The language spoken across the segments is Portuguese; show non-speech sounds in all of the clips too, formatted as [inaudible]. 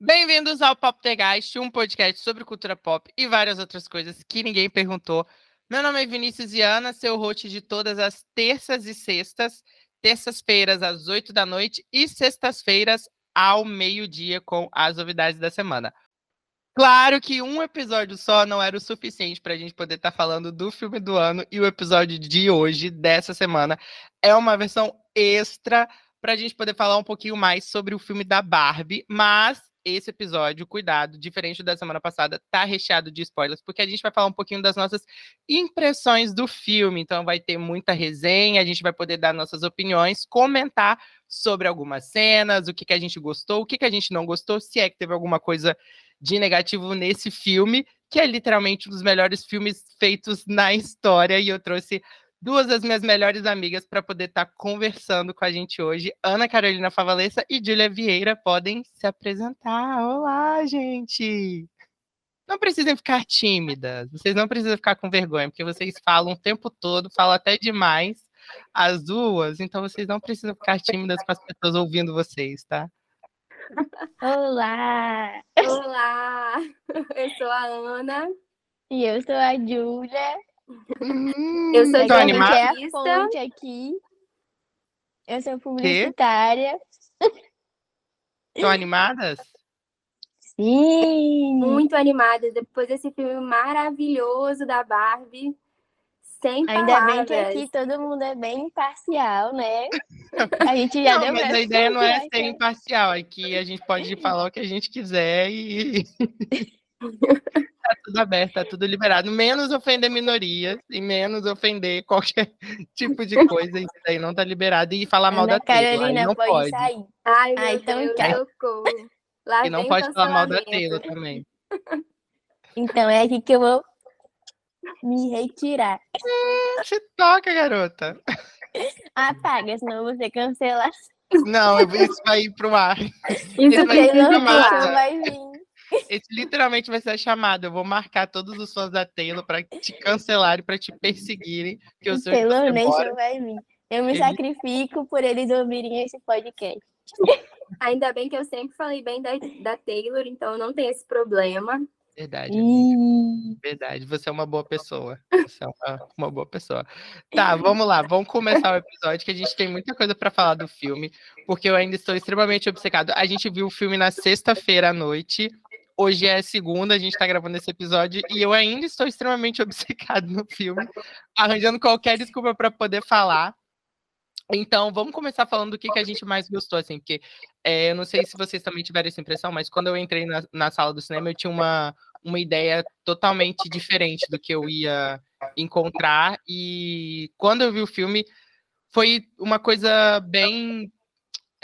Bem-vindos ao Pop The Geist, um podcast sobre cultura pop e várias outras coisas que ninguém perguntou. Meu nome é Vinícius Viana, seu host de todas as terças e sextas, terças-feiras às oito da noite e sextas-feiras ao meio-dia com as novidades da semana. Claro que um episódio só não era o suficiente para a gente poder estar tá falando do filme do ano e o episódio de hoje, dessa semana, é uma versão extra para a gente poder falar um pouquinho mais sobre o filme da Barbie, mas esse episódio, cuidado, diferente da semana passada, tá recheado de spoilers, porque a gente vai falar um pouquinho das nossas impressões do filme. Então vai ter muita resenha, a gente vai poder dar nossas opiniões, comentar sobre algumas cenas, o que, que a gente gostou, o que, que a gente não gostou, se é que teve alguma coisa de negativo nesse filme, que é literalmente um dos melhores filmes feitos na história, e eu trouxe duas das minhas melhores amigas para poder estar tá conversando com a gente hoje. Ana Carolina Favalesa e Júlia Vieira podem se apresentar. Olá, gente! Não precisem ficar tímidas, vocês não precisam ficar com vergonha, porque vocês falam o tempo todo, falam até demais as duas, então vocês não precisam ficar tímidas com as pessoas ouvindo vocês, tá? Olá! Olá! Eu sou a Ana. E eu sou a Júlia. Hum, eu sou jornalista. É aqui. Eu sou publicitária. Estão animadas? Sim! Muito animadas. Depois desse filme maravilhoso da Barbie. Sem Ainda palavras. bem que aqui todo mundo é bem imparcial, né? [laughs] A gente já não, deu Mas a ideia não é ser imparcial. Aqui a gente pode falar o que a gente quiser e. [laughs] tá tudo aberto, tá tudo liberado, menos ofender minorias e menos ofender qualquer [laughs] tipo de coisa, isso aí não tá liberado e falar mal Ana da Carolina não pode, pode sair. Ai, meu então Deus, tá. E não pode falar mal da Taylor também. Então é aqui que eu vou me retirar. Se toca, garota. Apaga, senão você cancela. Não, isso vai ir pro ar. Isso, isso vai, ir pro vai vir. Esse literalmente vai ser a chamada. Eu vou marcar todos os fãs da Taylor para te cancelarem, para te perseguirem. Que eu sei Taylor Nation vai vir. Eu me Ele... sacrifico por eles ouvirem esse podcast. Ainda bem que eu sempre falei bem da, da Taylor, então eu não tenho esse problema. Verdade. Verdade, você é uma boa pessoa. Você é uma, uma, boa pessoa. Tá, [laughs] vamos lá, vamos começar o episódio, que a gente tem muita coisa para falar do filme, porque eu ainda estou extremamente obcecado. A gente viu o filme na sexta-feira à noite, Hoje é segunda, a gente tá gravando esse episódio e eu ainda estou extremamente [laughs] obcecado no filme, arranjando qualquer desculpa para poder falar. Então, vamos começar falando do que, que a gente mais gostou, assim, porque é, eu não sei se vocês também tiveram essa impressão, mas quando eu entrei na, na sala do cinema, eu tinha uma, uma ideia totalmente diferente do que eu ia encontrar. E quando eu vi o filme, foi uma coisa bem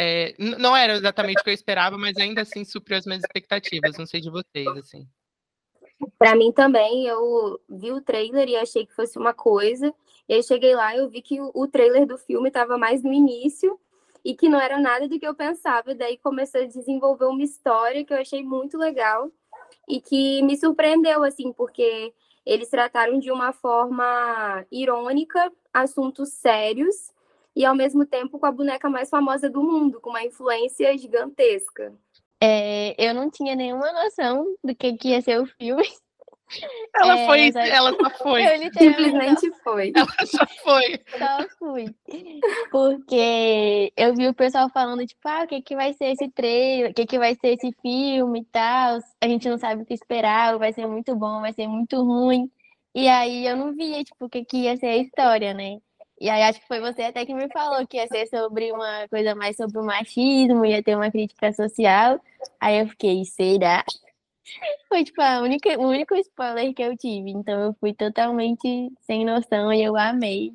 é, não era exatamente o que eu esperava, mas ainda assim supriu as minhas expectativas. Não sei de vocês, assim. Para mim também, eu vi o trailer e achei que fosse uma coisa. E aí cheguei lá eu vi que o trailer do filme estava mais no início e que não era nada do que eu pensava. Daí começou a desenvolver uma história que eu achei muito legal e que me surpreendeu, assim, porque eles trataram de uma forma irônica assuntos sérios e ao mesmo tempo com a boneca mais famosa do mundo, com uma influência gigantesca. É, eu não tinha nenhuma noção do que, que ia ser o filme. Ela é, foi, ela só foi. Simplesmente foi. [laughs] Ela só foi. Só fui. Porque eu vi o pessoal falando, tipo, ah, o que, que vai ser esse trailer, o que, que vai ser esse filme e tal. A gente não sabe o que esperar, vai ser muito bom, vai ser muito ruim. E aí eu não via, tipo, o que, que ia ser a história, né? E aí acho que foi você até que me falou que ia ser sobre uma coisa mais sobre o machismo, ia ter uma crítica social. Aí eu fiquei, será? Foi tipo a única, o único spoiler que eu tive. Então eu fui totalmente sem noção e eu amei.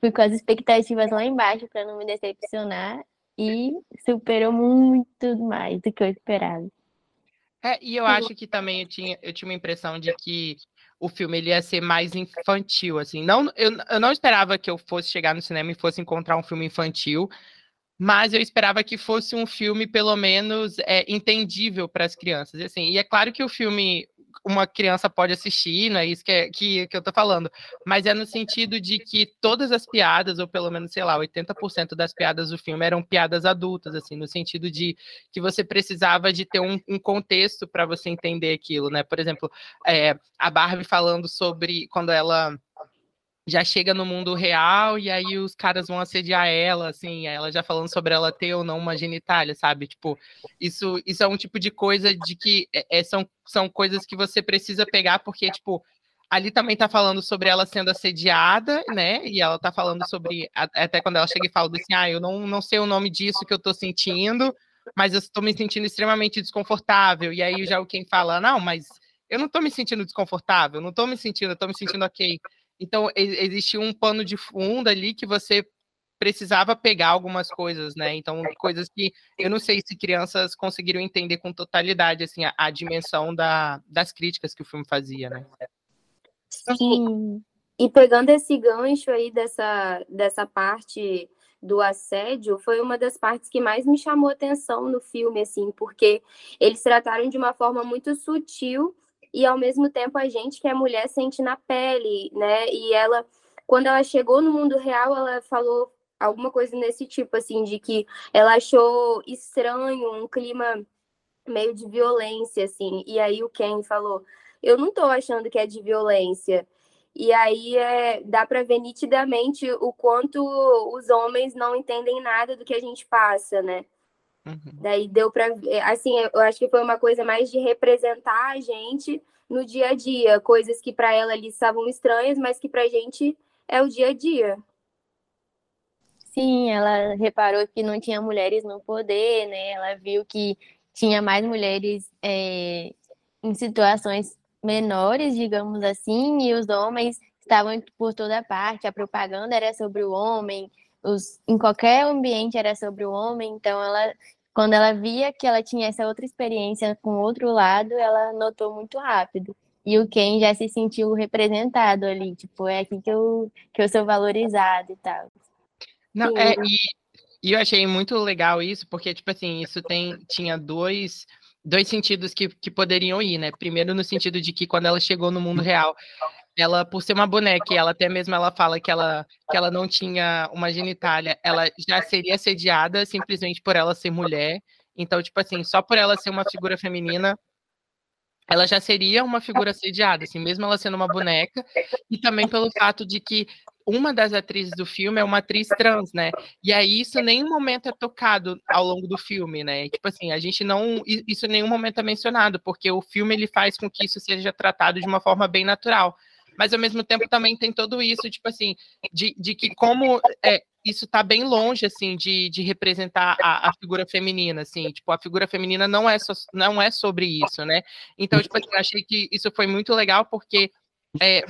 Fui com as expectativas lá embaixo para não me decepcionar e superou muito mais do que eu esperava. É, e eu acho que também eu tinha, eu tinha uma impressão de que o filme ele ia ser mais infantil, assim. Não, eu, eu não esperava que eu fosse chegar no cinema e fosse encontrar um filme infantil, mas eu esperava que fosse um filme, pelo menos, é, entendível para as crianças. E, assim, e é claro que o filme, uma criança pode assistir, não é isso que, é, que, que eu tô falando, mas é no sentido de que todas as piadas, ou pelo menos, sei lá, 80% das piadas do filme eram piadas adultas, assim, no sentido de que você precisava de ter um, um contexto para você entender aquilo, né? Por exemplo, é, a Barbie falando sobre quando ela já chega no mundo real e aí os caras vão assediar ela, assim, ela já falando sobre ela ter ou não uma genitália, sabe? Tipo, isso, isso é um tipo de coisa de que é, é, são, são coisas que você precisa pegar, porque, tipo, ali também tá falando sobre ela sendo assediada, né? E ela tá falando sobre, até quando ela chega e fala assim, ah, eu não, não sei o nome disso que eu tô sentindo, mas eu estou me sentindo extremamente desconfortável. E aí já o quem fala, não, mas eu não tô me sentindo desconfortável, não tô me sentindo, eu tô me sentindo ok. Então, existe um pano de fundo ali que você precisava pegar algumas coisas, né? Então, coisas que eu não sei se crianças conseguiram entender com totalidade, assim, a, a dimensão da, das críticas que o filme fazia, né? Sim. E pegando esse gancho aí dessa, dessa parte do assédio, foi uma das partes que mais me chamou atenção no filme, assim, porque eles trataram de uma forma muito sutil e ao mesmo tempo a gente que é mulher sente na pele, né? E ela, quando ela chegou no mundo real, ela falou alguma coisa nesse tipo, assim, de que ela achou estranho um clima meio de violência, assim. E aí o Ken falou: Eu não tô achando que é de violência. E aí é, dá para ver nitidamente o quanto os homens não entendem nada do que a gente passa, né? Uhum. Daí deu para assim, eu acho que foi uma coisa mais de representar a gente no dia a dia, coisas que para ela ali estavam estranhas, mas que para a gente é o dia a dia. Sim, ela reparou que não tinha mulheres no poder, né? Ela viu que tinha mais mulheres é, em situações menores, digamos assim, e os homens estavam por toda parte. A propaganda era sobre o homem, os, em qualquer ambiente era sobre o homem, então ela, quando ela via que ela tinha essa outra experiência com outro lado, ela notou muito rápido. E o Ken já se sentiu representado ali, tipo, é aqui que eu, que eu sou valorizado e tal. Não, é, e, e eu achei muito legal isso, porque, tipo assim, isso tem, tinha dois, dois sentidos que, que poderiam ir, né? Primeiro, no sentido de que quando ela chegou no mundo real, ela, por ser uma boneca, e ela até mesmo ela fala que ela, que ela não tinha uma genitália, ela já seria assediada simplesmente por ela ser mulher. Então, tipo assim, só por ela ser uma figura feminina, ela já seria uma figura assediada, assim, mesmo ela sendo uma boneca, e também pelo fato de que uma das atrizes do filme é uma atriz trans, né? E aí isso em nenhum momento é tocado ao longo do filme, né? Tipo assim, a gente não isso em nenhum momento é mencionado, porque o filme ele faz com que isso seja tratado de uma forma bem natural mas ao mesmo tempo também tem tudo isso, tipo assim, de, de que como é, isso está bem longe, assim, de, de representar a, a, figura feminina, assim, tipo, a figura feminina não é, so, não é sobre isso, né? Então, tipo assim, achei que isso foi muito legal, porque é,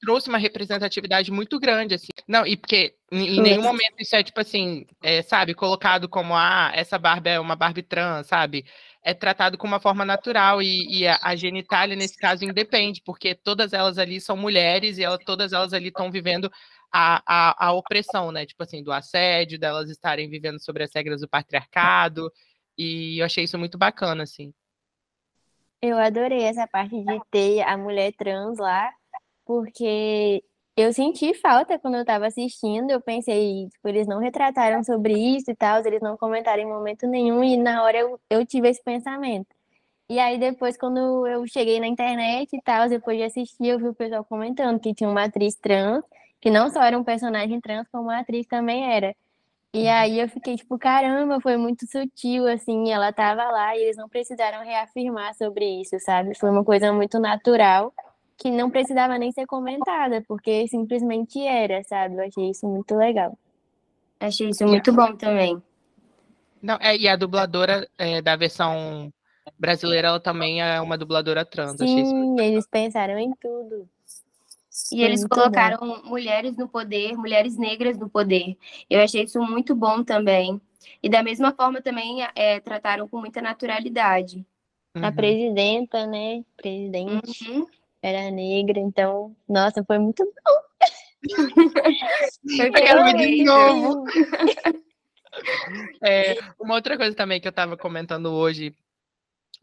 trouxe uma representatividade muito grande, assim. Não, e porque em, em nenhum momento isso é, tipo assim, é, sabe, colocado como, ah, essa Barbie é uma Barbie trans, sabe? É tratado com uma forma natural e, e a, a, genitália, nesse caso, independe, porque todas elas ali são mulheres e todas elas ali estão vivendo a, a, a, opressão, né? Tipo assim, do assédio, delas estarem vivendo sobre as regras do patriarcado, e eu achei isso muito bacana, assim. Eu adorei essa parte de ter a mulher trans lá, porque eu senti falta quando eu estava assistindo. Eu pensei, tipo, eles não retrataram sobre isso e tal, eles não comentaram em momento nenhum, e na hora eu, eu tive esse pensamento. E aí depois, quando eu cheguei na internet e tal, depois de assistir, eu vi o pessoal comentando que tinha uma atriz trans, que não só era um personagem trans, como a atriz também era. E uhum. aí eu fiquei tipo, caramba, foi muito sutil, assim, ela tava lá e eles não precisaram reafirmar sobre isso, sabe? Foi uma coisa muito natural que não precisava nem ser comentada, porque simplesmente era, sabe? Eu achei isso muito legal. Achei isso muito bom também. Não, é, e a dubladora é, da versão brasileira, ela também é uma dubladora trans. Sim, eles pensaram em tudo. E eles muito colocaram bom. mulheres no poder, mulheres negras no poder. Eu achei isso muito bom também. E da mesma forma também é, trataram com muita naturalidade. Uhum. A presidenta, né? Presidente. Uhum era negra, então, nossa, foi muito bom. [laughs] eu quero de novo. [laughs] É, uma outra coisa também que eu estava comentando hoje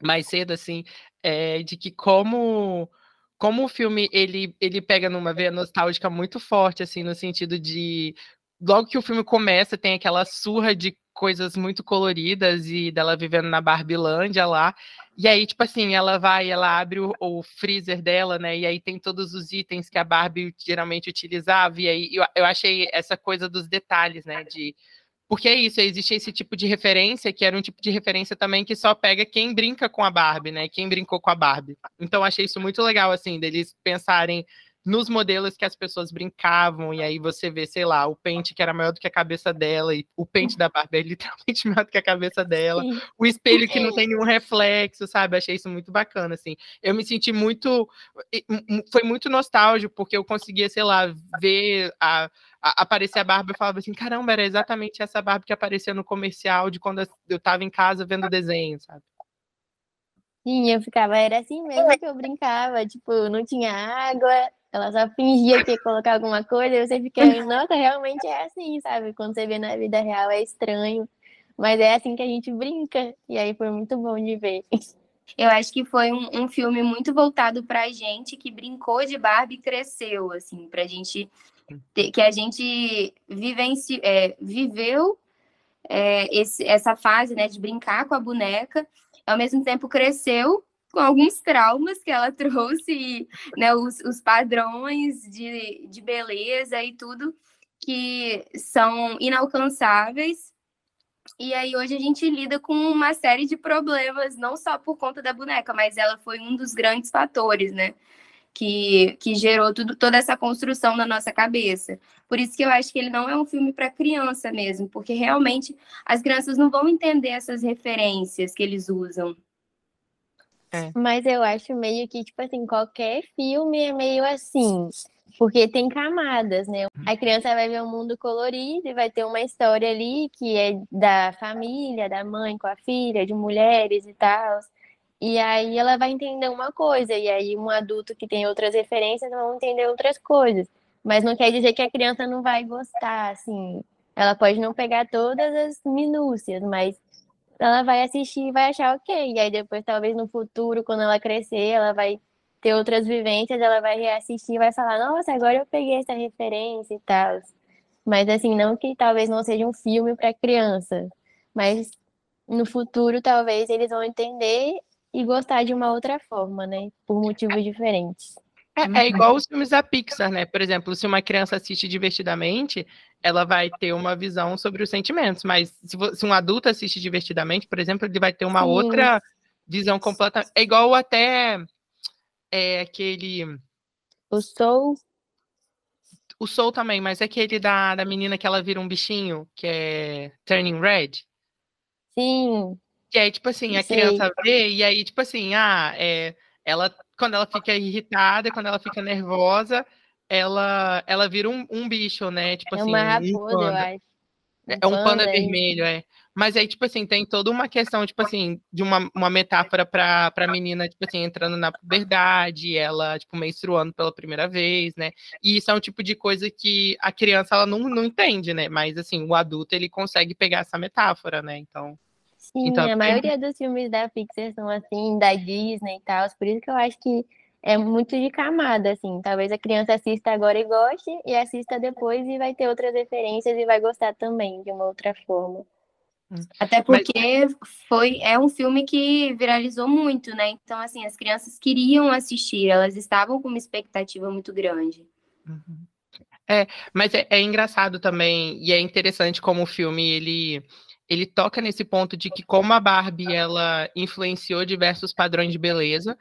mais cedo, assim, é, de que como como o filme ele, ele pega numa veia nostálgica muito forte, assim, no sentido de logo que o filme começa, tem aquela surra de coisas muito coloridas e dela vivendo na Barbilândia lá. E aí, tipo assim, ela vai, ela abre o, o, freezer dela, né? E aí tem todos os itens que a Barbie geralmente utilizava. E aí eu, eu achei essa coisa dos detalhes, né? De porque é isso, existe esse tipo de referência, que era um tipo de referência também que só pega quem brinca com a Barbie, né? Quem brincou com a Barbie. Então achei isso muito legal, assim, deles pensarem nos modelos que as pessoas brincavam, e aí você vê, sei lá, o pente que era maior do que a cabeça dela, e o pente da Barbie é [laughs] literalmente maior do que a cabeça dela, Sim. o espelho que não [laughs] tem nenhum reflexo, sabe? Achei isso muito bacana, assim. Eu me senti muito. Foi muito nostálgico, porque eu conseguia, sei lá, ver a. a aparecer a Barbie, eu falava assim, caramba, era exatamente essa Barbie que aparecia no comercial de quando eu estava em casa vendo desenho, sabe? Sim, eu ficava, era assim mesmo que eu brincava, tipo, não tinha água, ela só fingia que ia colocar alguma coisa, e você fica, nossa, realmente é assim, sabe? Quando você vê na vida real é estranho, mas é assim que a gente brinca, e aí foi muito bom de ver. Eu acho que foi um, um filme muito voltado pra gente que brincou de Barbie e cresceu, assim, pra gente ter, que a gente vivenci, é, viveu é, esse, essa fase, né, de brincar com a boneca ao mesmo tempo cresceu com alguns traumas que ela [laughs] trouxe, né, os, os padrões de, de beleza e tudo que são inalcançáveis. E aí hoje a gente lida com uma série de problemas, não só por conta da boneca, mas ela foi um dos grandes fatores, né? Que, que gerou tudo, toda essa construção na nossa cabeça. Por isso que eu acho que ele não é um filme para criança mesmo, porque realmente as crianças não vão entender essas referências que eles usam. É. Mas eu acho meio que, tipo assim, qualquer filme é meio assim, porque tem camadas, né? A criança vai ver um mundo colorido e vai ter uma história ali que é da família, da mãe com a filha, de mulheres e tal. E aí ela vai entender uma coisa, e aí um adulto que tem outras referências vão entender outras coisas. Mas não quer dizer que a criança não vai gostar, assim. Ela pode não pegar todas as minúcias, mas ela vai assistir e vai achar ok. E aí depois, talvez no futuro, quando ela crescer, ela vai ter outras vivências, ela vai reassistir e vai falar, nossa, agora eu peguei essa referência e tal. Mas assim, não que talvez não seja um filme para criança, mas no futuro talvez eles vão entender e gostar de uma outra forma, né? Por motivos diferentes. É, é, igual os filmes da Pixar, né? Por exemplo, se uma criança assiste divertidamente, ela vai ter uma visão sobre os sentimentos. Mas se, se um adulto assiste divertidamente, por exemplo, ele vai ter uma Sim. outra visão completa. É igual até é, aquele. O Soul. O Soul também, mas é aquele da, da menina que ela vira um bichinho, que é Turning Red. Sim. Que aí, tipo assim, a criança vê, e aí, tipo assim, ah, é, ela, quando ela fica irritada, quando ela fica nervosa, ela, ela vira um, um bicho, né? Tipo é assim, uma raposa, um eu acho. Um é um panda, panda vermelho, é. Mas aí, tipo assim, tem toda uma questão, tipo assim, de uma, uma metáfora pra, pra menina, tipo assim, entrando na puberdade, ela, tipo, menstruando pela primeira vez, né? E isso é um tipo de coisa que a criança, ela não, não entende, né? Mas, assim, o adulto, ele consegue pegar essa metáfora, né? Então... Sim, então, a maioria dos filmes da Pixar são assim, da Disney e tal, por isso que eu acho que é muito de camada, assim. Talvez a criança assista agora e goste, e assista depois e vai ter outras referências e vai gostar também de uma outra forma. Hum. Até porque foi é um filme que viralizou muito, né? Então, assim, as crianças queriam assistir, elas estavam com uma expectativa muito grande. Uhum. É, mas é, é engraçado também, e é interessante como o filme, ele ele toca nesse ponto de que como a Barbie ela influenciou diversos padrões de beleza,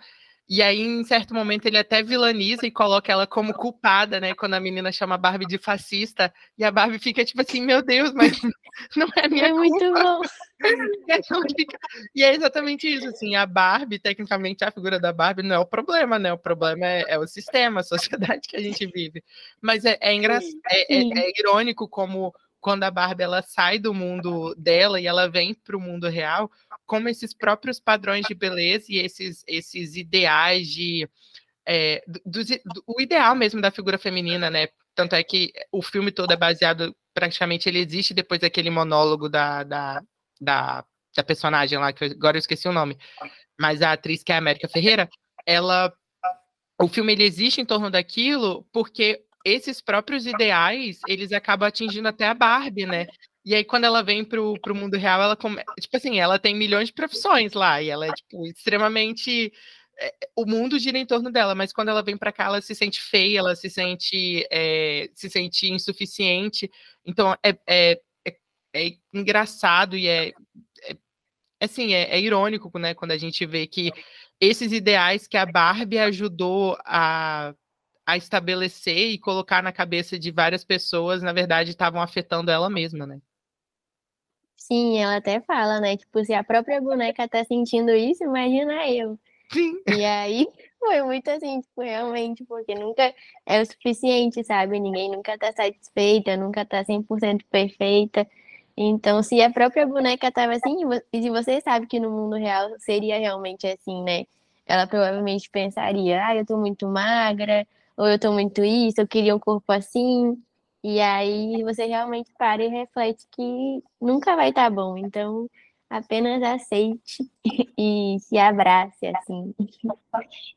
e aí, em certo momento, ele até vilaniza e coloca ela como culpada, né? Quando a menina chama a Barbie de fascista, e a Barbie fica tipo assim, meu Deus, mas [laughs] não é minha É muito bom. [laughs] e é exatamente isso, assim, a Barbie, tecnicamente, a figura da Barbie não é o problema, né? O problema é, é o sistema, a sociedade que a gente vive. Mas é, é engraçado, é, é, é irônico como quando a Barbie ela sai do mundo dela e ela vem para o mundo real, como esses próprios padrões de beleza e esses, esses ideais de. É, do, do, o ideal mesmo da figura feminina, né? Tanto é que o filme todo é baseado, praticamente ele existe depois daquele monólogo da, da, da, da personagem lá, que eu, agora eu esqueci o nome. mas a atriz que é a América Ferreira, ela o filme ele existe em torno daquilo porque esses próprios ideais, eles acabam atingindo até a Barbie, né? E aí, quando ela vem pro, pro mundo real, ela come... tipo assim, ela tem milhões de profissões lá, e ela é, tipo, extremamente. É, o mundo gira em torno dela, mas quando ela vem para cá, ela se sente feia, ela se sente, é, se sente insuficiente. Então, é, é, é, é engraçado e é, é assim, é, é, irônico, né, quando a gente vê que esses ideais que a Barbie ajudou a, a estabelecer e colocar na cabeça de várias pessoas, na verdade, estavam afetando ela mesma, né? Sim, ela até fala, né? Tipo, se a própria boneca tá sentindo isso, imagina eu. Sim. E aí [laughs] foi muito assim, tipo, realmente, porque nunca é o suficiente, sabe? Ninguém nunca tá satisfeita, nunca tá 100% perfeita. Então, se a própria boneca tava assim, e se você sabe que no mundo real seria realmente assim, né? Ela provavelmente pensaria, ah, eu tô muito magra, ou eu tô muito isso, eu queria um corpo assim. E aí você realmente para e reflete que nunca vai estar tá bom. Então, apenas aceite [laughs] e se abrace assim.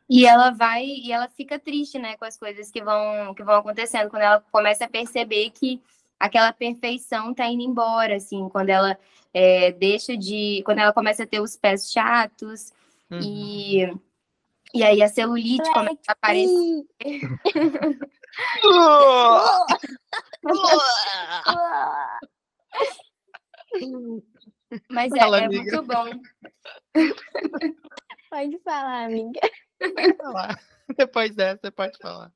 E ela vai e ela fica triste, né, com as coisas que vão que vão acontecendo quando ela começa a perceber que aquela perfeição tá indo embora, assim, quando ela é, deixa de, quando ela começa a ter os pés chatos uhum. e e aí a celulite começa a aparecer. [laughs] Mas é, Fala, é muito bom. Pode falar, amiga. Pode falar. Depois dessa, você pode falar.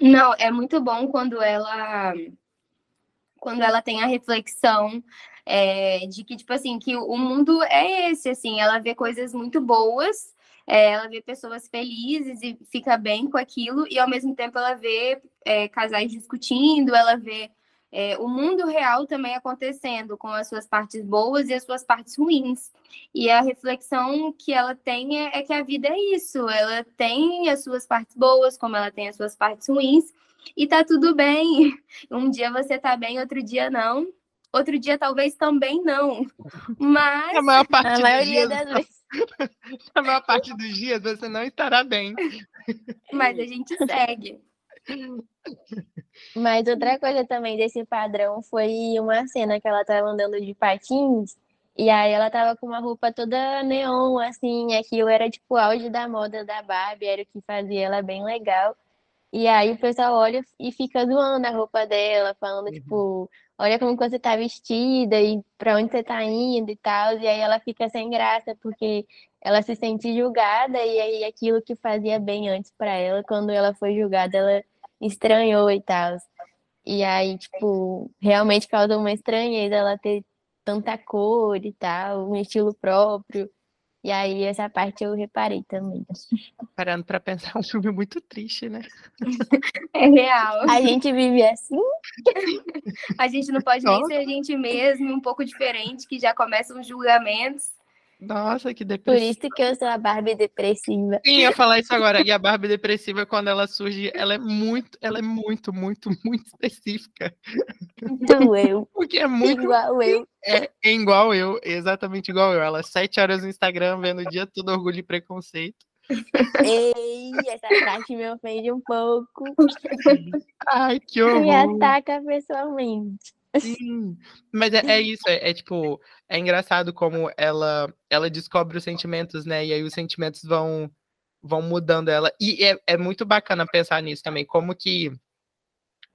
Não, é muito bom quando ela quando ela tem a reflexão é, de que, tipo assim, que o mundo é esse, assim, ela vê coisas muito boas, é, ela vê pessoas felizes e fica bem com aquilo, e ao mesmo tempo ela vê é, casais discutindo, ela vê é, o mundo real também acontecendo, com as suas partes boas e as suas partes ruins. E a reflexão que ela tem é, é que a vida é isso, ela tem as suas partes boas, como ela tem as suas partes ruins, e tá tudo bem. [laughs] Um dia você tá bem, outro dia não. Outro dia talvez também não. Mas a maior parte a maioria das vezes. [laughs] a maior parte dos dias você não estará bem. Mas a gente segue. Mas outra coisa também desse padrão foi uma cena que ela estava andando de patins e aí ela tava com uma roupa toda neon, assim, aquilo era tipo o auge da moda da Barbie, era o que fazia ela bem legal. E aí o pessoal olha e fica zoando a roupa dela, falando, uhum. tipo, olha como você tá vestida e para onde você tá indo e tal. E aí ela fica sem graça, porque ela se sente julgada, e aí aquilo que fazia bem antes para ela, quando ela foi julgada, ela estranhou e tal. E aí, tipo, realmente causou uma estranheza ela ter tanta cor e tal, um estilo próprio. E aí essa parte eu reparei também. [laughs] Parando para pensar, é um filme muito triste, né? [laughs] É real. A gente vive assim? A gente não pode nem ser a gente mesmo, um pouco diferente, que já começam os julgamentos. Nossa, que depressiva. Por isso que eu sou a Barbie depressiva. Sim, eu ia falar isso agora. E a Barbie depressiva, quando ela surge, ela é muito, ela é muito, muito, muito específica. Do eu. [laughs] Porque é muito. Igual eu. É, é igual eu, exatamente igual eu. Ela é sete horas no Instagram vendo o dia todo orgulho e preconceito. Ei, essa parte me ofende um pouco. [laughs] Ai, que horror. Me ataca pessoalmente. Sim, mas é, é isso, é, é, tipo, é engraçado como ela ela descobre os sentimentos, né? E aí os sentimentos vão vão mudando ela. E é, é muito bacana pensar nisso também, como que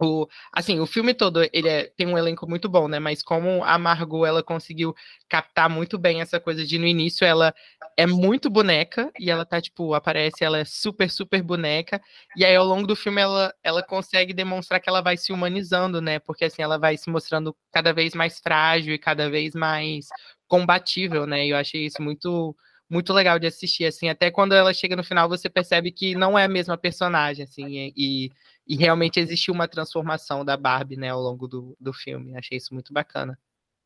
o, assim, o filme todo ele é, tem um elenco muito bom, né? Mas como a Margot ela conseguiu captar muito bem essa coisa de no início ela é muito boneca e ela tá tipo aparece ela é super super boneca e aí ao longo do filme ela ela consegue demonstrar que ela vai se humanizando, né? Porque assim ela vai se mostrando cada vez mais frágil e cada vez mais combatível, né? E eu achei isso muito muito legal de assistir, assim, até quando ela chega no final você percebe que não é a mesma personagem, assim, e, e realmente existiu uma transformação da Barbie, né, ao longo do, do filme, achei isso muito bacana.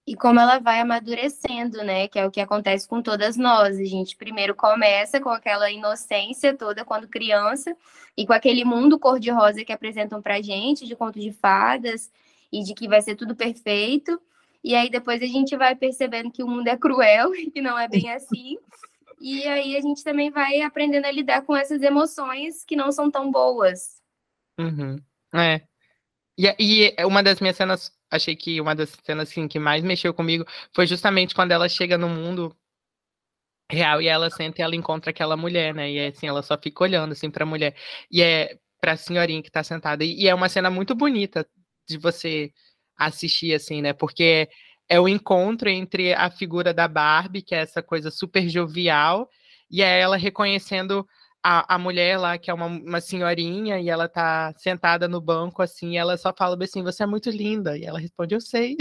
E como ela vai amadurecendo, né, que é o que acontece com todas nós, a gente primeiro começa com aquela inocência toda quando criança, e com aquele mundo cor-de-rosa que apresentam pra gente, de contos de fadas, e de que vai ser tudo perfeito, E aí depois a gente vai percebendo que o mundo é cruel [laughs] e que não é bem assim. E aí a gente também vai aprendendo a lidar com essas emoções que não são tão boas. Uhum. É. E, e uma das minhas cenas, achei que uma das cenas assim, que mais mexeu comigo foi justamente quando ela chega no mundo real e ela senta e ela encontra aquela mulher, né? E assim, ela só fica olhando assim pra mulher. E é pra senhorinha que tá sentada. E, e é uma cena muito bonita de você assistir, assim, né? Porque é o encontro entre a figura da Barbie, que é essa coisa super jovial, e é ela reconhecendo a, a mulher lá, que é uma, uma senhorinha, e ela tá sentada no banco, assim, e ela só fala assim, você é muito linda. E ela responde, eu sei.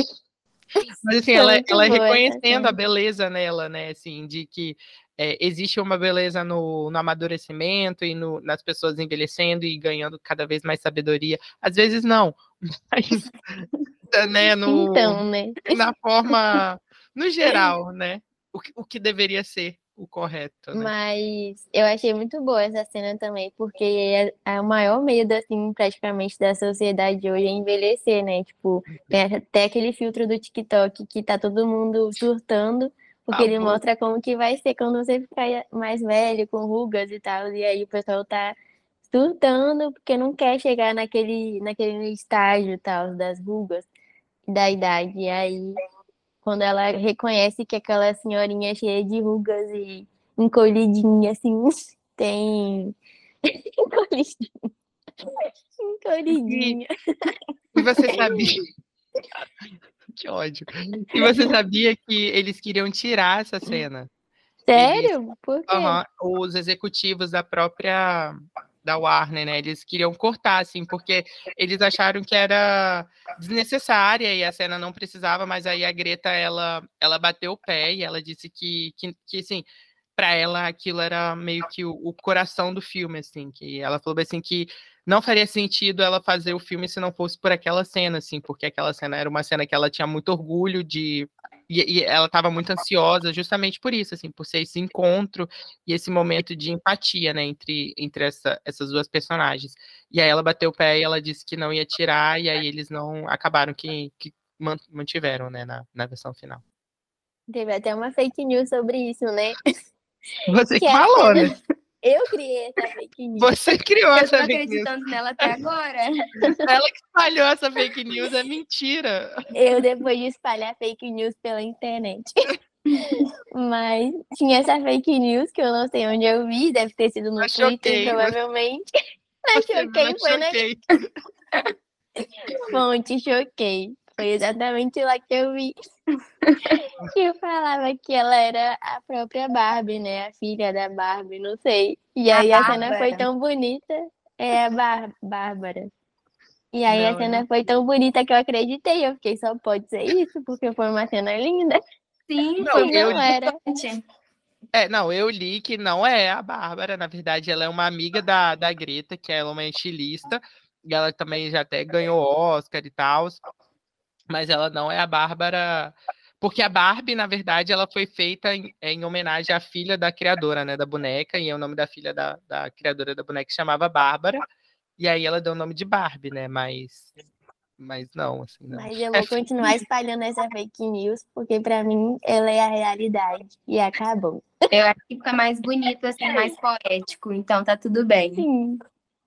Mas assim, ela, ela é reconhecendo a beleza nela, né? Assim, de que é, existe uma beleza no, no amadurecimento e no, nas pessoas envelhecendo e ganhando cada vez mais sabedoria. Às vezes não, [laughs] mas né, no, então, né? na forma, no [laughs] geral, né? O, o que deveria ser o correto, né? Mas eu achei muito boa essa cena também, porque é, é o maior medo, assim, praticamente da sociedade hoje é envelhecer, né? Tipo, tem até aquele filtro do TikTok que tá todo mundo surtando, porque ah, ele bom. mostra como que vai ser quando você ficar mais velho, com rugas e tal, e aí o pessoal tá surtando porque não quer chegar naquele, naquele estágio tal das rugas da idade. E aí quando ela reconhece que aquela senhorinha cheia de rugas e encolhidinha, assim, [laughs] tem. [laughs] encolhidinha. encolhidinha. E você sabia. que ódio. E você sabia que eles queriam tirar essa cena? Sério? Eles... Por quê? Uhum, os executivos da própria da Warner, né? Eles queriam cortar, assim, porque eles acharam que era desnecessária e a cena não precisava, mas aí a Greta, ela, ela bateu o pé e ela disse que, que, que assim, para ela aquilo era meio que o, o, coração do filme, assim, que ela falou assim que não faria sentido ela fazer o filme se não fosse por aquela cena, assim, porque aquela cena era uma cena que ela tinha muito orgulho de e, e ela estava muito ansiosa justamente por isso, assim, por ser esse encontro e esse momento de empatia, né, entre, entre essa, essas duas personagens. E aí ela bateu o pé e ela disse que não ia tirar, e aí eles não acabaram que, que mantiveram, né, na, na versão final. Teve até uma fake news sobre isso, né? Você que, que falou, né? Eu criei essa fake news. Você criou essa fake news. Eu tô acreditando nela até agora. [laughs] Ela que espalhou essa fake news, é mentira. Eu, depois de espalhar fake news pela internet. [laughs] Mas tinha essa fake news que eu não sei onde eu vi, deve ter sido no Twitter, choquei, provavelmente. [laughs] Mas choquei, foi choquei. na. Fonte, choquei. Foi exatamente lá que eu vi. que [laughs] eu falava que ela era a própria Barbie, né? A filha da Barbie, não sei. E aí a, a cena foi tão bonita. É a Bar Bárbara. E aí não, a cena não. foi tão bonita que eu acreditei. Eu fiquei, só pode ser isso, porque foi uma cena linda. Sim, [laughs] não, não eu era. É, não, eu li que não é a Bárbara, na verdade, ela é uma amiga da, da Greta, que ela é uma estilista, e ela também já até ganhou Oscar e tal mas ela não é a Bárbara. Porque a Barbie, na verdade, ela foi feita em, em, homenagem à filha da criadora, né, da boneca, e o nome da filha da, da criadora da boneca chamava Bárbara, e aí ela deu o nome de Barbie, né, mas mas não, assim, não. Mas eu vou continuar espalhando essa fake news, porque para mim ela é a realidade e acabou. Eu acho que fica mais bonito, assim, mais poético, então tá tudo bem. Sim.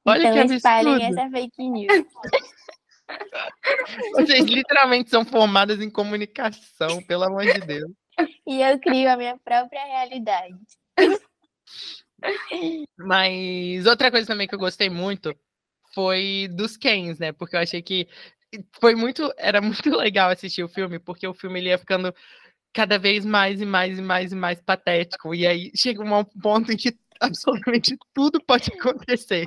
Olha então que espalhem essa fake news. [laughs] [laughs] Vocês literalmente são formadas em comunicação, pelo amor de Deus. E eu crio a minha própria realidade. [laughs] Mas outra coisa também que eu gostei muito foi dos Kens, né? Porque eu achei que foi muito, era muito [laughs] legal assistir o filme, porque o filme ele ia ficando cada vez mais e mais e mais e mais patético. E aí chega um ponto em que absolutamente tudo pode acontecer.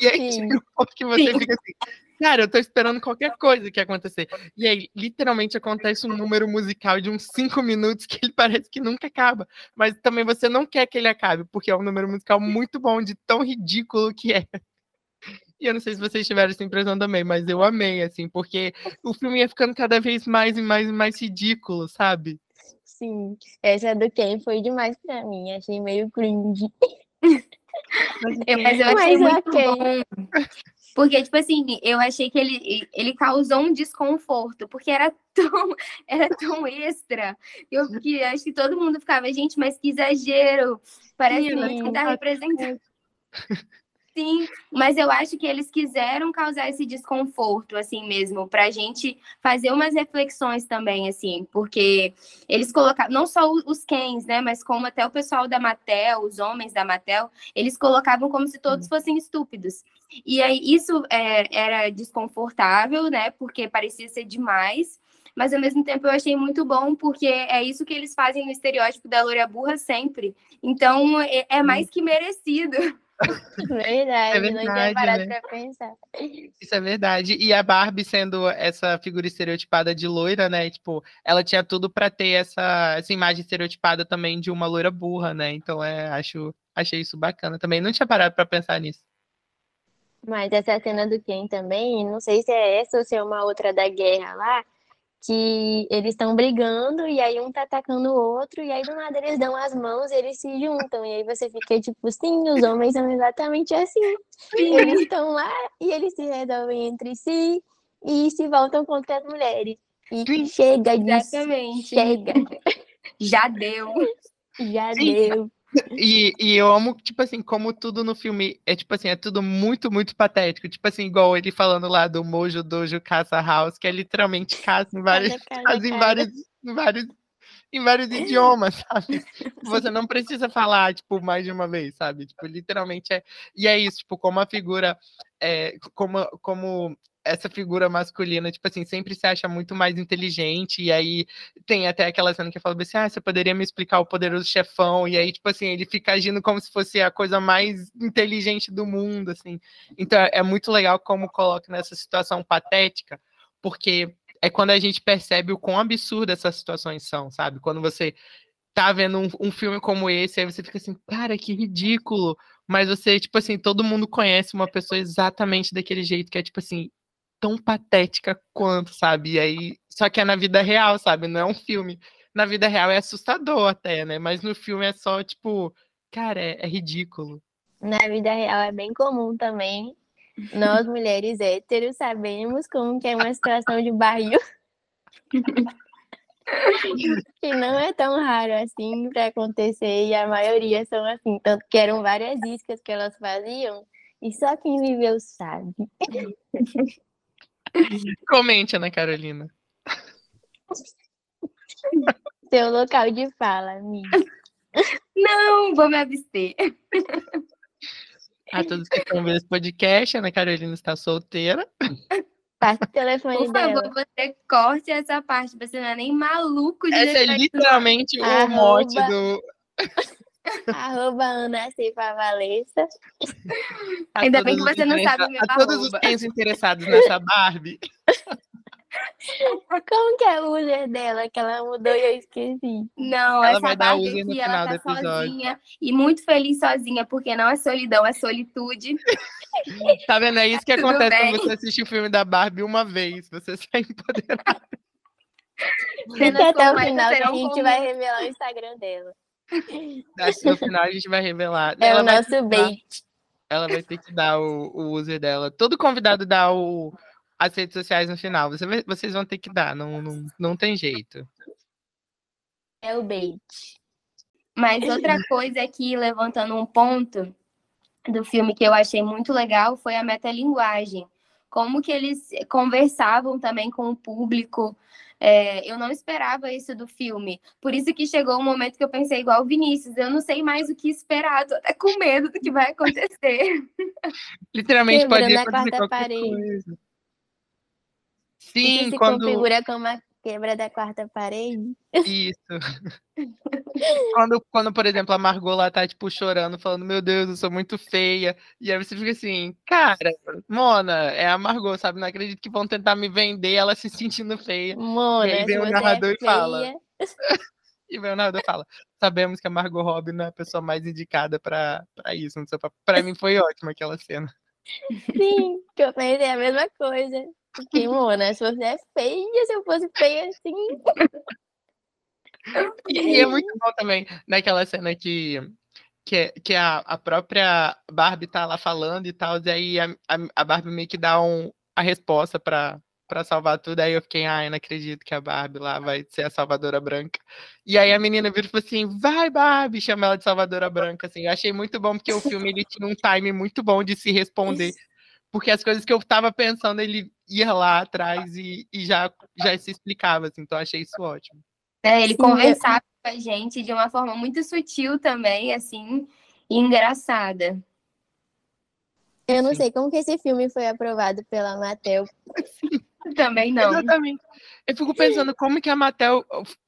E aí chega um ponto que você fica assim, Cara, eu tô esperando qualquer coisa que acontecer. E aí, literalmente, acontece um número musical de uns cinco minutos que ele [laughs] parece que nunca acaba. Mas também você não quer que ele acabe, porque é um número musical muito bom, de tão ridículo que é. E eu não sei se vocês tiveram essa impressão também, mas eu amei, assim, porque o filme ia ficando cada vez mais e mais e mais ridículo, sabe? Sim, essa do Ken foi demais pra mim, achei meio cringe. Mas, eu, mas eu achei mas muito okay. bom Porque, tipo assim, eu achei que ele, ele causou um desconforto, porque era [laughs] tão, era tão extra. Eu que acho que todo mundo ficava, gente, mas que exagero. Parece Sim, que tá representando. Sim, mas eu acho que eles quiseram causar esse desconforto, assim mesmo, para a gente fazer umas reflexões também, assim, porque eles colocaram, não só os Kens, né, mas como até o pessoal da Mattel, os homens da Mattel, eles colocavam como se todos fossem estúpidos. E aí isso é, era desconfortável, né, porque parecia ser demais, mas ao mesmo tempo eu achei muito bom, porque é isso que eles fazem no estereótipo da loira burra sempre. Então é, é mais que merecido. Verdade, é verdade, não tinha parado né? pra pensar. Isso é verdade. E a Barbie sendo essa figura estereotipada de loira, né? Tipo, ela tinha tudo para ter essa, essa imagem estereotipada também de uma loira burra, né? Então, é, acho, achei isso bacana também. Não tinha parado para pensar nisso. Mas essa cena do Ken também, não sei se é essa ou se é uma outra da guerra lá, que eles estão brigando e aí um tá atacando o outro e aí do nada eles dão as mãos e eles se juntam e aí você fica tipo, sim, os homens são exatamente assim. Eles estão lá e eles se resolvem entre si e se voltam contra as mulheres. E chega disso. Exatamente. Chega. Já deu. Já Sim. deu. E, e eu amo, tipo assim, como tudo no filme é, tipo assim, é tudo muito, muito patético. Tipo assim, igual ele falando lá do Mojo Dojo Casa House, que é literalmente casa em vários, casa, em vários, em vários, em vários idiomas, sabe? [laughs] Você não precisa falar, tipo, mais de uma vez, sabe? Tipo, literalmente é. E é isso, tipo, como a figura, é, como, como essa figura masculina, tipo assim, sempre se acha muito mais inteligente, e aí tem até aquela cena que fala assim, ah, você poderia me explicar o poderoso chefão, e aí, tipo assim, ele fica agindo como se fosse a coisa mais inteligente do mundo, assim. Então, é muito legal como coloca nessa situação patética, porque é quando a gente percebe o quão absurdo essas situações são, sabe? Quando você tá vendo um, um filme como esse, aí você fica assim, cara, que ridículo, mas você, tipo assim, todo mundo conhece uma pessoa exatamente daquele jeito, que é tipo assim, tão patética quanto, sabe? E aí, só que é na vida real, sabe? Não é um filme. Na vida real é assustador até, né? Mas no filme é só, tipo, cara, é, é ridículo. Na vida real é bem comum também. Nós, mulheres héteros, sabemos como que é uma situação de barril. [laughs] que não é tão raro assim para acontecer e a maioria são assim, tanto que eram várias iscas que elas faziam e só quem viveu sabe. Comente, Ana Carolina. Seu local de fala, amiga. Não, vou me abster. A todos que estão vendo esse podcast, Ana Carolina está solteira. Passa o telefone Por favor, dela. você corte essa parte, você não é nem maluco de Essa é literalmente o Arroba... mote do. [laughs] arroba Ana Ceifa Valessa. Ainda bem que você não sabe meu A todos os fãs interessados nessa Barbie. [laughs] Como que é o user dela que ela mudou e eu esqueci? Não, Ela essa vai dar Barbie user no aqui, final ela do tá episódio. sozinha e muito feliz sozinha, porque não é solidão, é solitude. [laughs] [laughs] Tá vendo? É isso que Tudo acontece bem. quando você assiste o filme da Barbie uma vez. Você [laughs] sai empoderado. Fica Cenas até o final que a gente comuns. vai revelar o Instagram dela. Acho que no final a gente vai revelar. É ela, o nosso dar, bait. ela vai ter que dar o, o user dela. Todo convidado dá o, as redes sociais no final. Você vocês vão ter que dar, não, não, não tem jeito. É o bait. Mas outra coisa aqui, levantando um ponto do filme que eu achei muito legal, foi a metalinguagem. Como que eles conversavam também com o público. É, eu não esperava isso do filme. Por isso que chegou um momento que eu pensei igual o Vinícius. Eu não sei mais o que esperar. Tô até com medo do que vai acontecer. [laughs] Literalmente Quebrando pode a acontecer quarta qualquer parede. coisa. Isso Sim, se quando. configura como a quebra da quarta parede. Isso. quando, quando, por exemplo, a Margot lá tá, tipo, chorando, falando, meu Deus, eu sou muito feia. E aí você fica assim, cara, Mona, é a Margot, sabe? Não acredito que vão tentar me vender ela se sentindo feia. Mona, E aí vem o você narrador é e fala. [laughs] E vem o narrador e fala, sabemos que a Margot Robbie não é a pessoa mais indicada pra, pra isso. Pra mim foi ótima aquela cena. Sim, que eu pensei a mesma coisa. Porque, Mona, se você é feia, se eu fosse feia assim. E, é muito bom também naquela cena que, que, que a, a própria Barbie tá lá falando e tal, e aí a, a, a Barbie meio que dá um, a resposta para para salvar tudo. Aí eu fiquei, ai, não acredito que a Barbie lá vai ser a salvadora branca. E aí a menina virou e falou assim: vai, Barbie, chama ela de salvadora branca. Assim, eu achei muito bom, porque o filme ele tinha um time muito bom de se responder. Porque as coisas que eu tava pensando, ele ia lá atrás e, e já, já se explicava, assim, então achei isso ótimo. É, ele Sim, conversava com a gente de uma forma muito sutil também, assim, e engraçada. Eu não Sim. sei como que esse filme foi aprovado pela Mattel. [laughs] Também não. Exatamente. Eu fico pensando como que a Mattel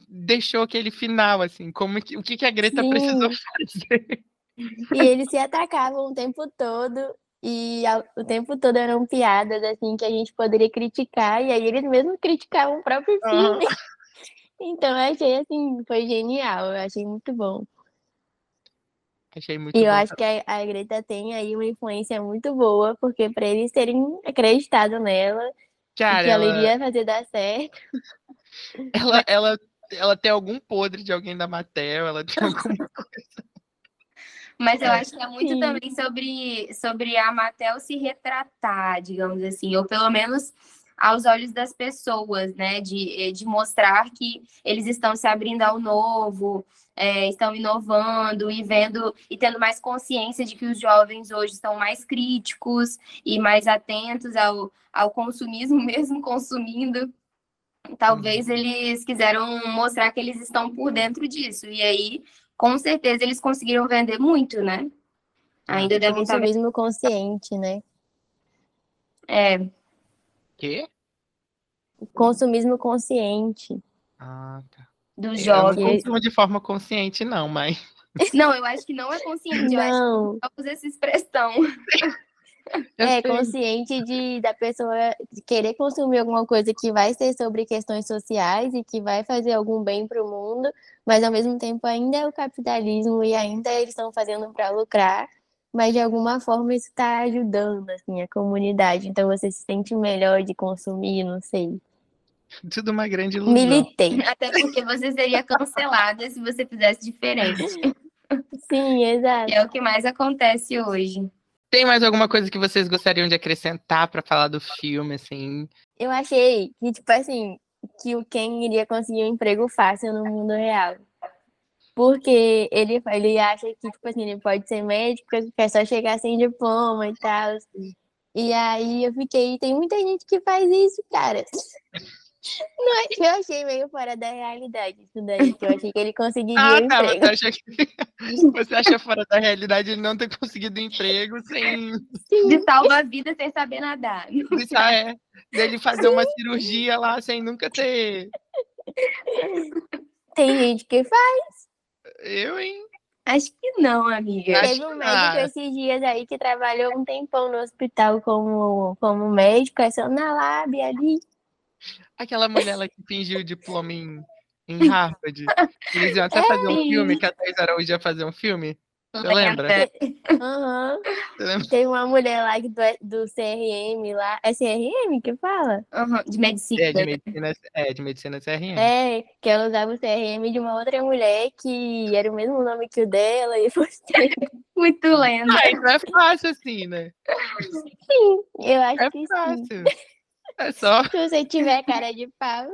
deixou aquele final, assim, como que, o que, que a Greta Sim. precisou fazer. E eles se atacavam o tempo todo, e o tempo todo eram piadas, assim, que a gente poderia criticar, e aí eles mesmos criticavam o próprio filme. Uhum. [laughs] Então eu achei, assim, foi genial, eu achei muito bom. Achei muito e eu acho que a, a, Greta tem aí uma influência muito boa, porque para eles terem acreditado nela, Cara, que ela... ela iria fazer dar certo. Ela, ela, ela tem algum podre de alguém da Mattel, ela tem alguma [laughs] coisa. Mas eu acho que é muito Sim. também sobre, sobre a Mattel se retratar, digamos assim, ou pelo menos aos olhos das pessoas, né? De, de mostrar que eles estão se abrindo ao novo, é, estão inovando e vendo e tendo mais consciência de que os jovens hoje estão mais críticos e mais atentos ao, ao consumismo, [laughs] mesmo consumindo. Talvez uhum. eles quiseram mostrar que eles estão por dentro disso. E aí, com certeza, eles conseguiram vender muito, né? Ainda devem estar. Consumismo consciente, né? É. Quê? Consumismo consciente. Ah, tá dos jogos. Eu não consumo de forma consciente, não, mas. [laughs] Não, eu acho que não é consciente, eu não. acho que usa essa expressão. [laughs] É consciente de da pessoa querer consumir alguma coisa que vai ser sobre questões sociais e que vai fazer algum bem para o mundo, mas ao mesmo tempo ainda é o capitalismo e ainda eles estão fazendo para lucrar, mas de alguma forma isso está ajudando assim a comunidade. Então você se sente melhor de consumir, não sei. [laughs] Tudo uma grande ilusão. Militei. [laughs] Até porque você seria cancelada se você fizesse diferente. Sim, exato. É o que mais acontece hoje. Tem mais alguma coisa que vocês gostariam de acrescentar para falar do filme, assim? Eu achei que, tipo assim, que o Ken iria conseguir um emprego fácil no mundo real. Porque ele, ele acha que, tipo assim, ele pode ser médico, que é só chegar sem diploma e tal. E aí eu fiquei, tem muita gente que faz isso, cara. Não, eu achei meio fora da realidade isso daí, que eu achei que ele conseguiria ah, um tá, emprego. Você acha, que... [laughs] você acha fora da realidade ele não ter conseguido emprego sem... Sim. De salvar a vida sem saber nadar. Isso, ah, é. Dele fazer uma cirurgia lá sem nunca ter... Tem gente que faz. Eu, hein? Acho que não, amiga. Teve um médico esses dias aí que trabalhou um tempão no hospital como, como médico, é só na lábia ali. Aquela mulher lá que fingiu o diploma em, em Harvard. Eles iam [laughs] até é, fazer um filme, que a Thais Araújo ia fazer um filme. Você lembra? Uhum. Tem uma mulher lá do, do CRM lá. É CRM que fala? Uhum. De medicina. É, de medicina, é, de medicina CRM. É, que ela usava o CRM de uma outra mulher que era o mesmo nome que o dela e você. [laughs] Muito lenda. Ah, isso é fácil assim, né? Sim, eu acho é que fácil. sim. [laughs] É só. Se você tiver cara de pau.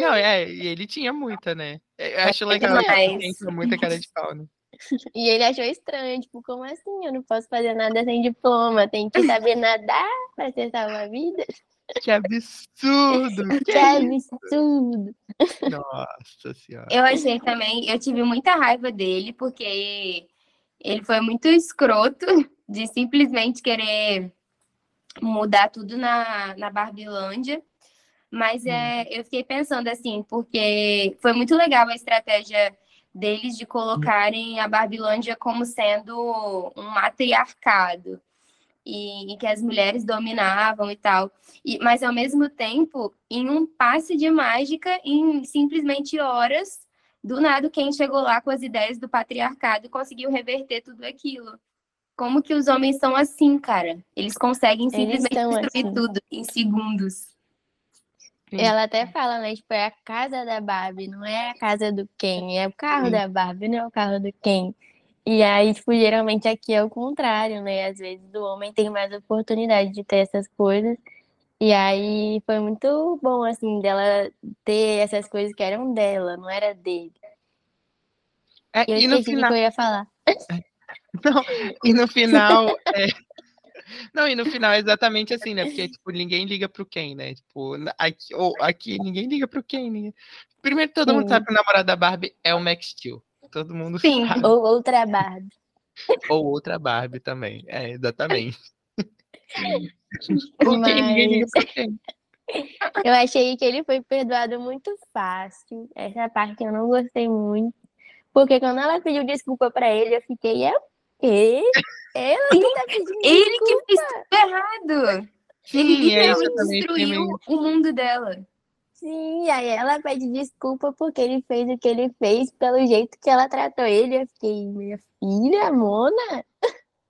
Não, é, e ele tinha muita, né? Eu acho é legal que ele tinha muita cara de pau, né? E ele achou estranho, tipo, como assim? Eu não posso fazer nada sem diploma, tem que saber nadar para ser salva-vidas. Que absurdo! [laughs] Que, que absurdo! Nossa senhora. Eu achei também, eu tive muita raiva dele, porque ele foi muito escroto de simplesmente querer mudar tudo na, na Barbilândia. Mas é, hum. eu fiquei pensando assim, porque foi muito legal a estratégia deles de colocarem a Barbilândia como sendo um matriarcado e, e que as mulheres dominavam e tal. E, mas ao mesmo tempo, em um passe de mágica, em simplesmente horas, do nada quem chegou lá com as ideias do patriarcado conseguiu reverter tudo aquilo. Como que os homens são assim, cara? Eles conseguem simplesmente Eles destruir assim. tudo em segundos. Ela até fala, né? Tipo, é a casa da Barbie, não é a casa do Ken, é o carro Sim. da Barbie, não é o carro do Ken. E aí, tipo, geralmente aqui é o contrário, né? Às vezes o homem tem mais oportunidade de ter essas coisas. E aí foi muito bom, assim, dela ter essas coisas que eram dela, não era dele. É, E eu e no o que final, eu ia falar. Não, e no final, é, não, e no final é exatamente assim, né? Porque tipo, ninguém liga pro Ken, né? Tipo, aqui, ou, aqui ninguém liga pro Ken. ninguém- Primeiro todo mundo Sim. sabe que o namorado da Barbie é o Max Steel. Todo mundo Sim. sabe. Ou outra Barbie. Ou outra Barbie também. É, exatamente. Ken, [laughs] ninguém liga Mas pro Ken. eu achei que ele foi perdoado muito fácil. Essa parte eu não gostei muito. Porque quando ela pediu desculpa pra ele, eu fiquei, é quê? Ela que tá pedindo Ele que fez tudo errado. Ele Sim, é também fiquei destruiu o mundo dela. Sim, aí ela pede desculpa porque ele fez o que ele fez, pelo jeito que ela tratou ele. Eu fiquei, minha filha, Mona?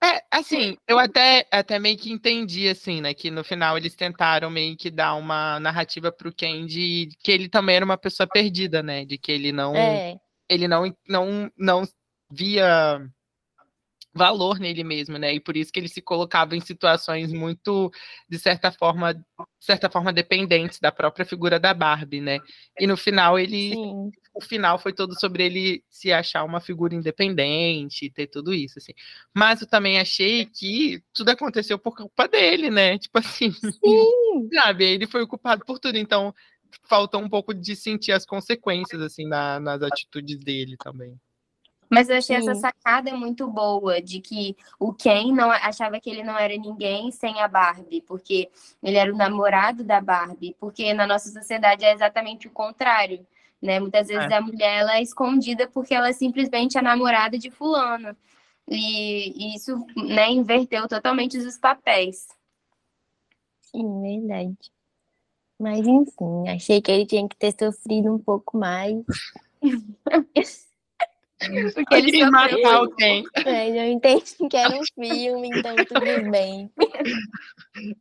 É, assim, eu até, até meio que entendi, assim, né? Que no final eles tentaram meio que dar uma narrativa pro Ken de que ele também era uma pessoa perdida, né? De que ele não, É, ele não, não, não via valor nele mesmo, né? E por isso que ele se colocava em situações muito, de certa forma, de certa forma dependentes da própria figura da Barbie, né? E no final ele sim. o final foi todo sobre ele se achar uma figura independente e ter tudo isso, assim. Mas eu também achei que tudo aconteceu por culpa dele, né? Tipo assim, Sim. [laughs] sabe? Ele foi o culpado por tudo, então faltou um pouco de sentir as consequências, assim, na- nas atitudes dele também. Mas eu achei essa Sim. sacada muito boa, de que o Ken não achava que ele não era ninguém sem a Barbie, porque ele era o namorado da Barbie, porque na nossa sociedade é exatamente o contrário, né? Muitas vezes É. a mulher ela é escondida porque ela é simplesmente a namorada de fulano. E, e isso, né, inverteu totalmente os papéis. Sim, verdade. Mas enfim, achei que ele tinha que ter sofrido um pouco mais. [laughs] Ele queria matar. Mas eu entendi que era um filme, então tudo bem.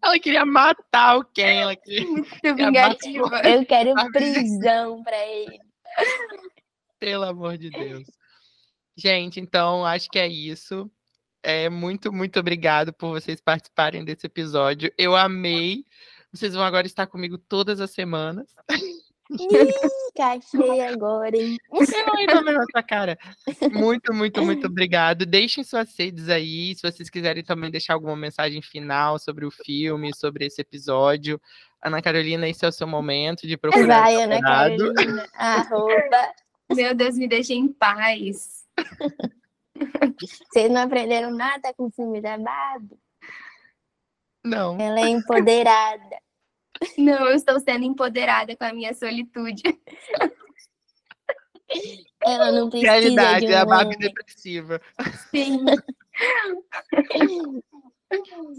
Ela queria matar o Ken. Ela queria, [laughs] muito vingativa. Eu quero prisão pra ele. pelo amor de Deus. Gente, então acho que é isso. É muito, muito obrigado por vocês participarem desse episódio. Eu amei. Vocês vão agora estar comigo todas as semanas. [laughs] Ih, [laughs] cachei agora, hein? Eu ainda na nossa cara. Muito, muito, muito [laughs] obrigado. Deixem suas redes aí, se vocês quiserem também deixar alguma mensagem final sobre o filme, sobre esse episódio. Ana Carolina, esse é o seu momento de procurar. Vai, Ana. Carolina. [laughs] Arroba. Meu Deus, me deixa em paz. Vocês não aprenderam nada com o filme da Barbie? Não. Ela é empoderada. Não, eu estou sendo empoderada com a minha solitude. Ela não precisa Realidade, de é a um Barbie homem. depressiva. Sim.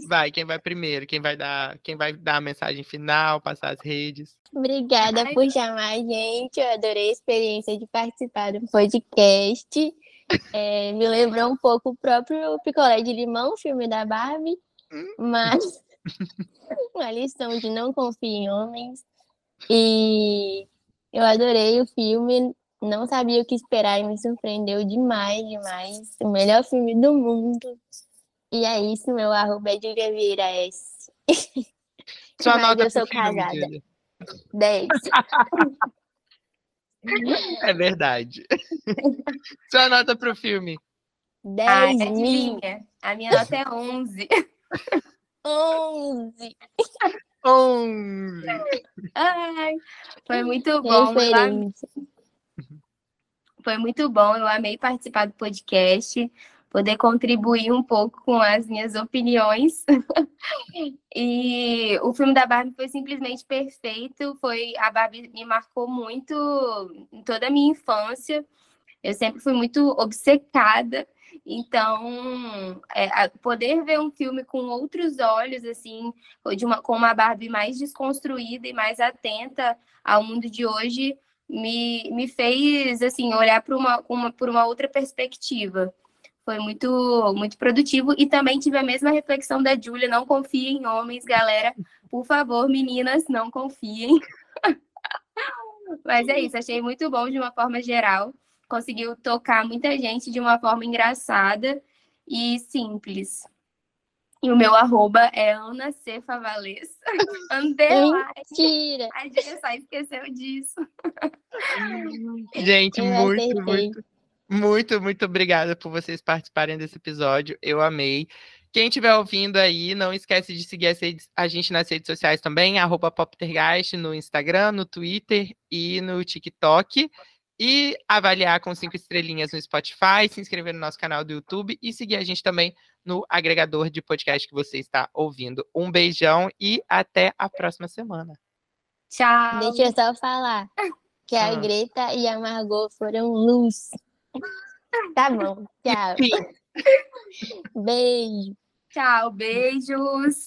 Vai, quem vai primeiro? Quem vai dar, quem vai dar a mensagem final, passar as redes? Obrigada Ai. por chamar a gente. Eu adorei a experiência de participar do podcast. É, me lembrou um pouco o próprio Picolé de Limão, filme da Barbie, mas uma lição de não confie em homens. E eu adorei o filme, não sabia o que esperar e me surpreendeu demais, demais. O melhor filme do mundo. E é isso, meu arroba é Julia Vieira S. [laughs] Sua Mas nota eu sou filme, casada. Júlia. 10. [laughs] É verdade. [laughs] Sua nota pro filme. Ai, 10 mil. adivinha? A minha nota é 11. 11. 11. Ai, foi muito bom. Foi muito bom. Eu amei participar do podcast, poder contribuir um pouco com as minhas opiniões. [laughs] e o filme da Barbie foi simplesmente perfeito. Foi a Barbie me marcou muito em toda a minha infância. Eu sempre fui muito obcecada. Então, é, poder ver um filme com outros olhos, assim, uma, com uma Barbie mais desconstruída e mais atenta ao mundo de hoje, me, me fez, assim, olhar para uma, uma, por uma outra perspectiva. Foi muito, muito produtivo. E também tive a mesma reflexão da Júlia, não confiem em homens, galera. Por favor, meninas, não confiem. [laughs] Mas é isso, achei muito bom de uma forma geral. Conseguiu tocar muita gente de uma forma engraçada e simples. E o meu arroba é Ana C. Favalesa. [laughs] Mentira! A gente só esqueceu disso. [laughs] Gente, Eu muito, acertei. muito, muito, muito obrigada por vocês participarem desse episódio. Eu amei. Quem estiver ouvindo aí, não esquece de seguir redes- a gente nas redes sociais também, arroba Poptergeist, no Instagram, no Twitter e no TikTok. E avaliar com cinco estrelinhas no Spotify, se inscrever no nosso canal do YouTube e seguir a gente também no agregador de podcast que você está ouvindo. Um beijão e até a próxima semana. Tchau. Deixa eu só falar que a Ah. Greta e a Margot foram luz. Tá bom, tchau. Beijo. Tchau, beijos.